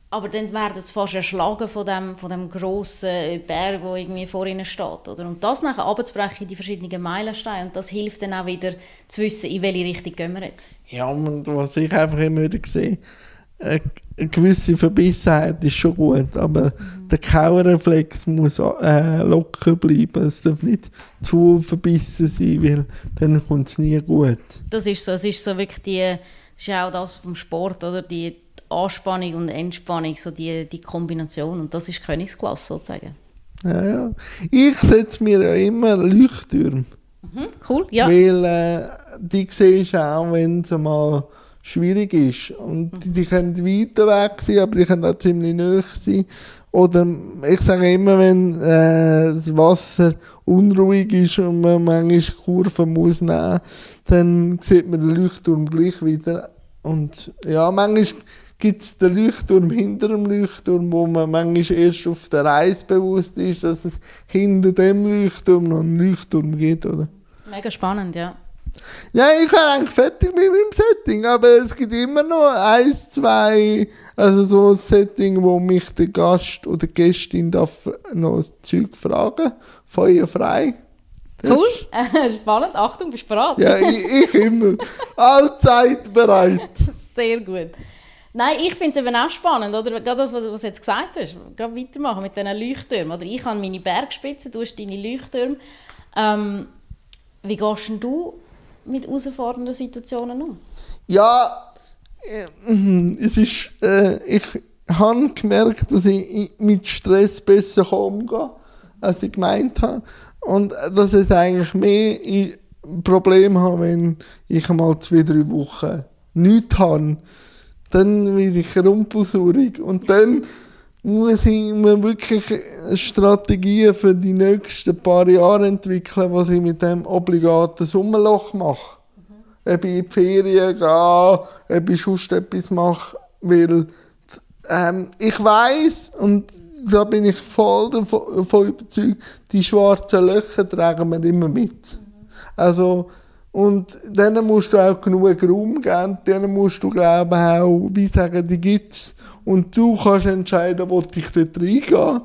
aber dann werden sie fast erschlagen von dem, von dem grossen Berg, der irgendwie vor ihnen steht. Oder? Und das nachher abzubrechen in die verschiedenen Meilensteine, und das hilft dann auch wieder zu wissen, in welche Richtung gehen wir jetzt. Ja, und was ich einfach immer wieder sehe, eine gewisse Verbissenheit ist schon gut, aber mhm. der Kauerreflex muss äh, locker bleiben. Es darf nicht zu verbissen sein, weil dann kommt es nie gut. Das ist so. Es ist so wirklich die, das ist auch das vom Sport, oder? Die Anspannung und Entspannung, so die, die Kombination. Und das ist Königsklasse sozusagen. Ja, ja. Ich setze mir ja immer Leuchttürme. Mhm, cool, ja. Weil äh, die siehst du auch, wenn es mal schwierig ist. Und die, die können weiter weg sein, aber die können auch ziemlich nahe sein. Oder ich sage immer, wenn äh, das Wasser unruhig ist und man manchmal Kurven muss nehmen, dann sieht man den Leuchtturm gleich wieder. Und ja, manchmal gibt es den Leuchtturm hinter dem Leuchtturm, wo man manchmal erst auf der Reise bewusst ist, dass es hinter dem Leuchtturm noch einen Leuchtturm gibt, oder? Mega spannend, ja. Ja, ich bin eigentlich fertig mit meinem Setting, aber es gibt immer noch eins, zwei, also so ein Setting, wo mich der Gast oder die Gästin darf noch Zeug fragen. Feuer frei. Cool, spannend. Achtung, bist du bereit? Ja, ich, ich immer. Allzeit bereit. Sehr gut. Nein, ich finde es auch spannend, oder? Gerade das, was, du jetzt gesagt hast. Gerade weitermachen mit diesen Leuchttürmen. Oder ich habe meine Bergspitze, du hast deine Leuchttürme. Ähm, wie gehst du mit herausfordernden Situationen um? Ja, äh, es ist, äh, ich habe gemerkt, dass ich mit Stress besser umgehe, als ich gemeint habe. Und dass ich eigentlich mehr Probleme habe, wenn ich mal zwei, drei Wochen nichts habe. Dann werde ich rumpelsurig. Und dann muss ich mir wirklich Strategien für die nächsten paar Jahre entwickeln, was ich mit dem obligaten Sommerloch mache. Mhm. Ob ich in die Ferien gehe, ob ich sonst etwas mache, weil ähm, ich weiß und da bin ich voll davon, überzeugt, die schwarzen Löcher tragen wir immer mit. Also, und denen musst du auch genug Raum geben, denen musst du glauben auch, wie sagen, die gibt's. Und du kannst entscheiden, wo ich dort reingehen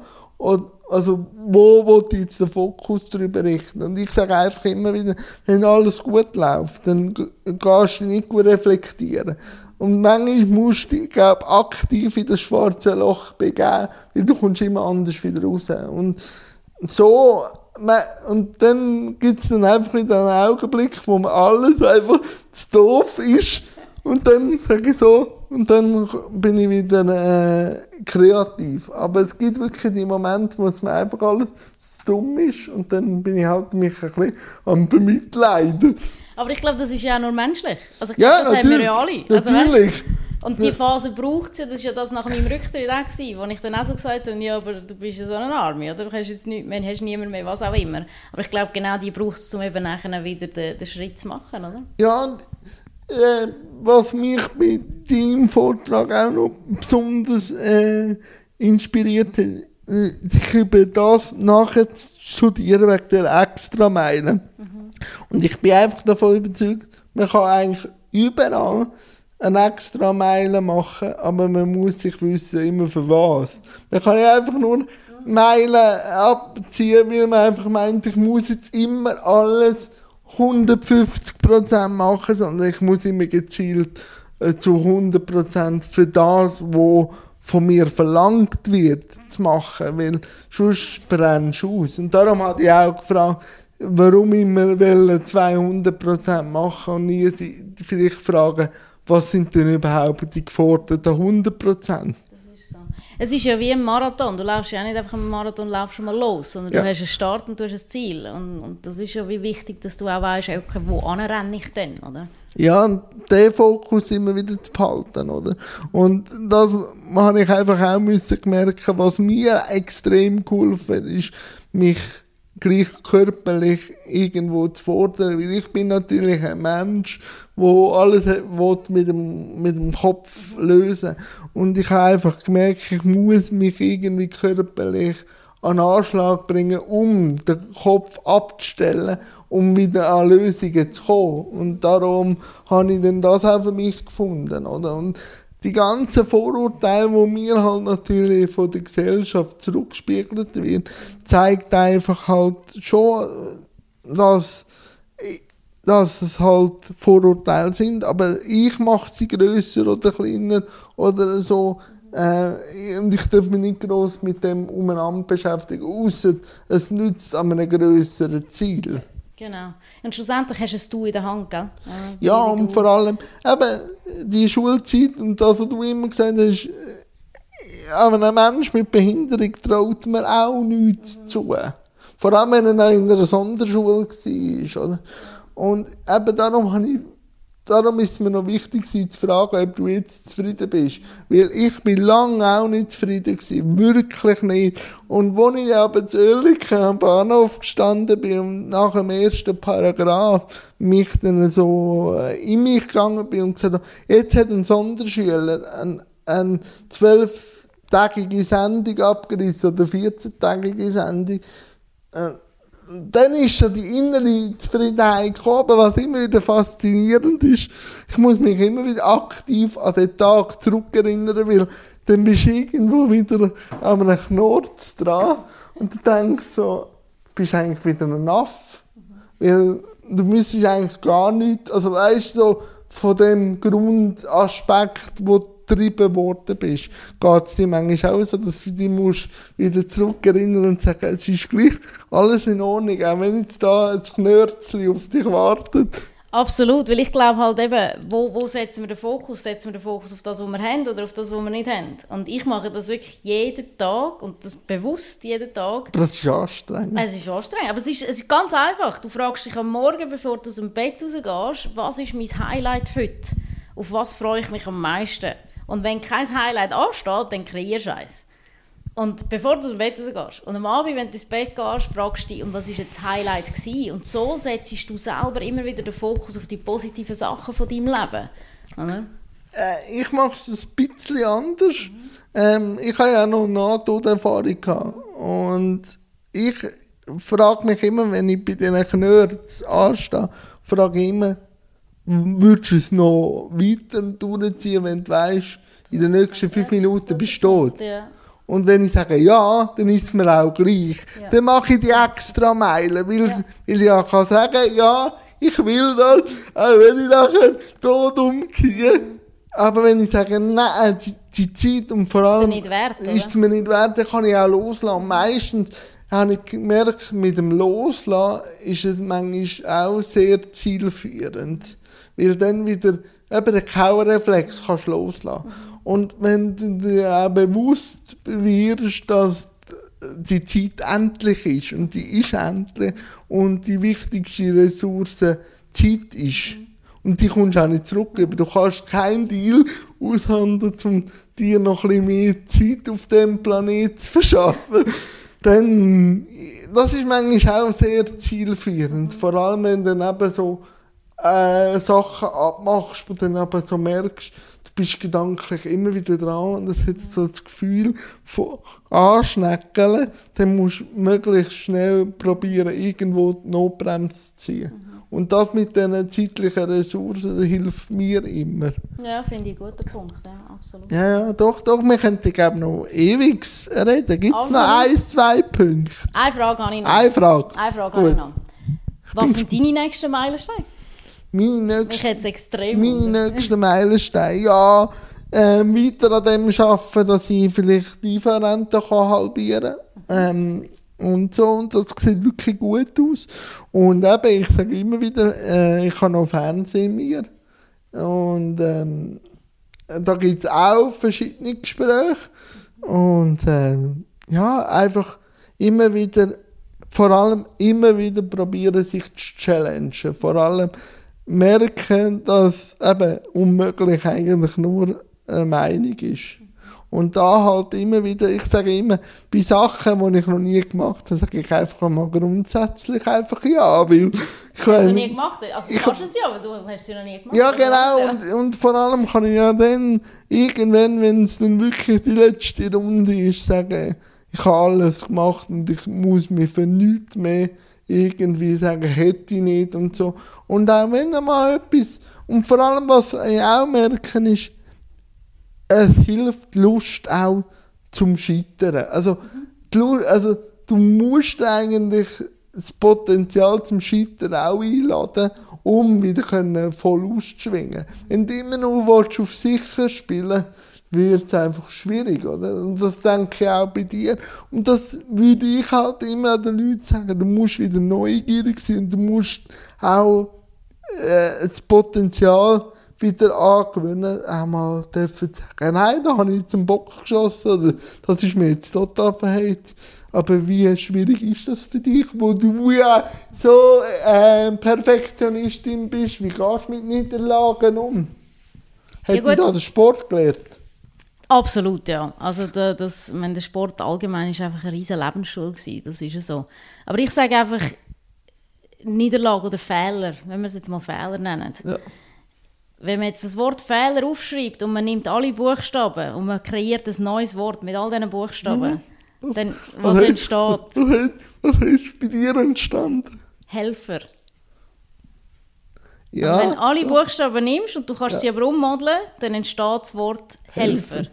also wo will ich jetzt den Fokus darüber richten? Und ich sage einfach immer wieder, wenn alles gut läuft, dann gehst du nicht gut reflektieren. Und manchmal musst du dich, glaub, aktiv in das schwarze Loch begeben, weil du kommst immer anders wieder raus. Und so, und dann gibt es dann einfach wieder einen Augenblick, wo man alles einfach zu doof ist. Und dann sage ich so, und dann bin ich wieder äh, kreativ. Aber es gibt wirklich die Momente, wo es mir einfach alles zu dumm ist und dann bin ich halt mich ein bisschen am Bemitleiden. Aber ich glaube, das ist ja auch nur menschlich. Also ich glaube, ja, das haben wir ja alle. Also, natürlich. Und die Phase braucht es ja, das war ja das nach meinem Rücktritt auch, gewesen, wo ich dann auch so gesagt habe, ja, aber du bist ja so eine Army, oder? Du hast jetzt nicht, man hast niemand mehr, was auch immer. Aber ich glaube, genau die braucht es, um eben nachher wieder den, den Schritt zu machen, oder? Ja, und äh, was mich bei deinem Vortrag auch noch besonders äh, inspiriert hat, äh, sich über das nachher zu studieren, wegen der Extrameilen. Mhm. Und ich bin einfach davon überzeugt, man kann eigentlich überall eine extra Meile machen, aber man muss sich wissen, immer für was. Man kann ja einfach nur Meilen abziehen, weil man einfach meint, ich muss jetzt immer alles 150% machen, sondern ich muss immer gezielt äh, zu 100% für das, was von mir verlangt wird, zu machen, weil sonst brennst du aus. Und darum habe ich auch gefragt, warum immer 200% machen und nie vielleicht fragen, was sind denn überhaupt die geforderten 100%? Es ist ja wie ein Marathon. Du laufst ja nicht einfach einen Marathon laufst schon mal los, sondern ja. du hast einen Start und du hast ein Ziel. Und, und das ist ja wie wichtig, dass du auch weißt, okay, wo renne ich denn, oder? Ja, und den Fokus immer wieder zu behalten, oder? Und das habe ich einfach auch müssen merken, was mir extrem geholfen hat, ist, mich gleich körperlich irgendwo zu fordern, weil ich bin natürlich ein Mensch, wo alles mit dem, mit dem Kopf lösen und ich habe einfach gemerkt, ich muss mich irgendwie körperlich an Anschlag bringen, um den Kopf abzustellen, um wieder an Lösungen zu kommen. Und darum habe ich dann das auch für mich gefunden, oder? Und die ganzen Vorurteile, die mir halt natürlich von der Gesellschaft zurückgespiegelt werden, zeigt einfach halt schon, dass, dass es halt Vorurteile sind, aber ich mache sie größer oder kleiner oder so. Äh, und ich darf mich nicht groß mit dem umeinander beschäftigen, außer es nützt an einem größeren Ziel. Genau. Und schlussendlich hast es du in der Hand, gell? Ja, ja und vor allem eben die Schulzeit und das, was du immer gesagt hast, äh, aber ein Mensch mit Behinderung traut mir auch nichts mhm. zu. Vor allem, wenn er in einer Sonderschule war. Oder? Und eben darum habe ich darum ist mir noch wichtig, zu fragen, ob du jetzt zufrieden bist. Weil ich bin lange auch nicht zufrieden gewesen. Wirklich nicht. Und als ich aber zu Oerlikon am Bahnhof gestanden bin und nach dem ersten Paragraph mich dann so äh, in mich gegangen bin und gesagt habe, jetzt hat ein Sonderschüler eine ein zwölftägige Sendung abgerissen oder 14-tägige Sendung. Dann ist schon die innere Zufriedenheit gekommen. Was immer wieder faszinierend ist, ich muss mich immer wieder aktiv an den Tag zurückerinnern, weil dann bist du irgendwo wieder an einem Knorz dran und du denkst so, bist eigentlich wieder ein Aff. Weil du müsstest eigentlich gar nicht, also weißt so von dem Grundaspekt, wo getrieben worden bist, geht es dir manchmal auch so, dass du dich musst wieder zurückerinnern und sagen, es ist gleich alles in Ordnung, auch wenn jetzt da ein Knörzchen auf dich wartet. Absolut, weil ich glaube halt eben, wo, wo setzen wir den Fokus? Setzen wir den Fokus auf das, was wir haben oder auf das, was wir nicht haben? Und ich mache das wirklich jeden Tag und das bewusst jeden Tag. Aber das ist anstrengend. Es ist anstrengend, aber es ist, es ist ganz einfach. Du fragst dich am Morgen, bevor du aus dem Bett rausgehst, was ist mein Highlight heute? Auf was freue ich mich am meisten? Und wenn kein Highlight ansteht, dann kreierst du eins. Und bevor du ins Bett rausgehst und am Abend, wenn du ins Bett gehst, fragst du dich, und was war jetzt das Highlight gewesen? Und so setzt du selber immer wieder den Fokus auf die positiven Sachen von deinem Leben. Oder? Äh, ich mache es ein bisschen anders. Ähm, ich habe ja noch Nahtoderfahrung gehabt. Und ich frage mich immer, wenn ich bei diesen Nerds anstehe, frage ich immer, würdest du es noch weiter durchziehen, wenn du weißt, in den nächsten fünf Minuten bist du tot? Ja. Und wenn ich sage ja, dann ist es mir auch gleich. Ja. Dann mache ich die extra Meile, weil, Ja. weil ich ja kann sagen, ja, ich will das, auch wenn ich nachher tot umgehe. Aber wenn ich sage, nein, die, die Zeit und vor allem nicht wert, ist es mir nicht wert, dann kann ich auch loslassen. Meistens habe ich gemerkt, mit dem Loslassen ist es manchmal auch sehr zielführend. Weil dann wieder eben den Kauerreflex kannst loslassen. Und wenn du dir auch bewusst wirst, dass die Zeit endlich ist und die ist endlich und die wichtigste Ressource Zeit ist. Und die kommst du auch nicht zurückgeben. Du kannst keinen Deal aushandeln, um dir noch ein bisschen mehr Zeit auf dem Planeten zu verschaffen. Dann, das ist manchmal auch sehr zielführend. Vor allem, wenn dann eben so äh, Sachen abmachst, wo du dann eben so merkst, du bist gedanklich immer wieder dran und es hat so das Gefühl von Anschneckeln, dann musst du möglichst schnell probieren, irgendwo die Notbremse zu ziehen. Und das mit diesen zeitlichen Ressourcen das hilft mir immer. Ja, finde ich einen guten Punkt, ja, absolut. Ja, ja, doch, doch, wir könnten glaube noch ewig reden. Gibt es noch ein, zwei Punkte? Eine Frage habe ich noch. Eine Frage. Eine Frage Gut. habe ich noch. Was sind deine nächsten Meilensteine? Meine Mich nächste hat es extrem Meine wundert. nächsten Meilensteine, ja, ähm, weiter an dem arbeiten, dass ich vielleicht die Lieferrente kann halbieren kann. Ähm, und so, und das sieht wirklich gut aus. Und eben, ich sage immer wieder, äh, ich habe noch Fernsehen mir. Und ähm, da gibt es auch verschiedene Gespräche. Und ähm, ja, einfach immer wieder, vor allem immer wieder probieren, sich zu challengen. Vor allem merken, dass eben unmöglich eigentlich nur eine Meinung ist. Und da halt immer wieder, ich sage immer, bei Sachen, die ich noch nie gemacht habe, sage ich einfach mal grundsätzlich einfach ja, weil ich weiss- nie gemacht? Also du Ich- kannst es ja, aber du hast es ja noch nie gemacht. ja, Also, genau. Und, und vor allem kann ich ja dann irgendwann, wenn es dann wirklich die letzte Runde ist, sagen, ich habe alles gemacht und ich muss mir für nichts mehr irgendwie sagen, hätte ich nicht und so. Und auch wenn einmal etwas, und vor allem, was ich auch merke, ist, es hilft Lust auch zum Scheitern. Also, die Lu- also du musst eigentlich das Potenzial zum Scheitern auch einladen, um wieder voll auszuschwingen. Wenn du immer nur willst, auf sicher spielen wird es einfach schwierig, oder? Und das denke ich auch bei dir. Und das würde ich halt immer den Leuten sagen, du musst wieder neugierig sein du musst auch äh, das Potenzial wieder angewöhnen, einmal dürfen zu sagen, nein, da habe ich jetzt einen Bock geschossen, oder das ist mir jetzt total verheilt. Aber wie schwierig ist das für dich, wo du ja so äh, Perfektionistin bist? Wie gehst du mit Niederlagen um? Hat Ja, dir da der Sport gelehrt? Absolut, ja. Also der, das, meine, der Sport allgemein ist einfach eine riesige Lebensschule gewesen. Das ist ja so. Aber ich sage einfach, Niederlage oder Fehler, wenn wir es jetzt mal Fehler nennen. Ja. Wenn man jetzt das Wort Fehler aufschreibt und man nimmt alle Buchstaben und man kreiert ein neues Wort mit all diesen Buchstaben, dann was hat- entsteht? Was, was ist bei dir entstanden? Helfer. Ja, Und wenn du alle Buchstaben nimmst und du kannst sie aber ummodeln, dann entsteht das Wort Helfer. Helfer.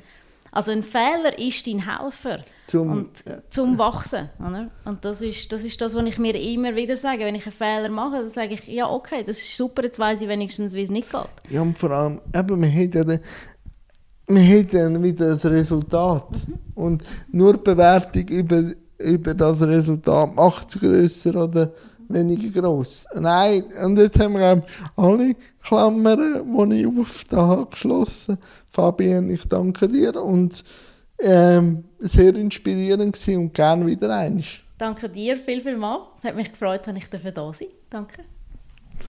Also ein Fehler ist dein Helfer Zum- und zum Wachsen. Oder? Und das ist, das ist das, was ich mir immer wieder sage. Wenn ich einen Fehler mache, dann sage ich, ja okay, das ist super, jetzt weiß ich wenigstens, wie es nicht geht. Ja, und vor allem, eben, man hat ja dann, man hat dann wieder das Resultat. Und nur die Bewertung über, über das Resultat macht es grösser oder weniger gross. Nein, und jetzt haben wir alle Klammern, die ich auf da habe, geschlossen. Fabian, ich danke dir und ähm, sehr inspirierend gewesen und gerne wieder eins. Danke dir viel, viel mal. Es hat mich gefreut, dass ich da sein. Danke.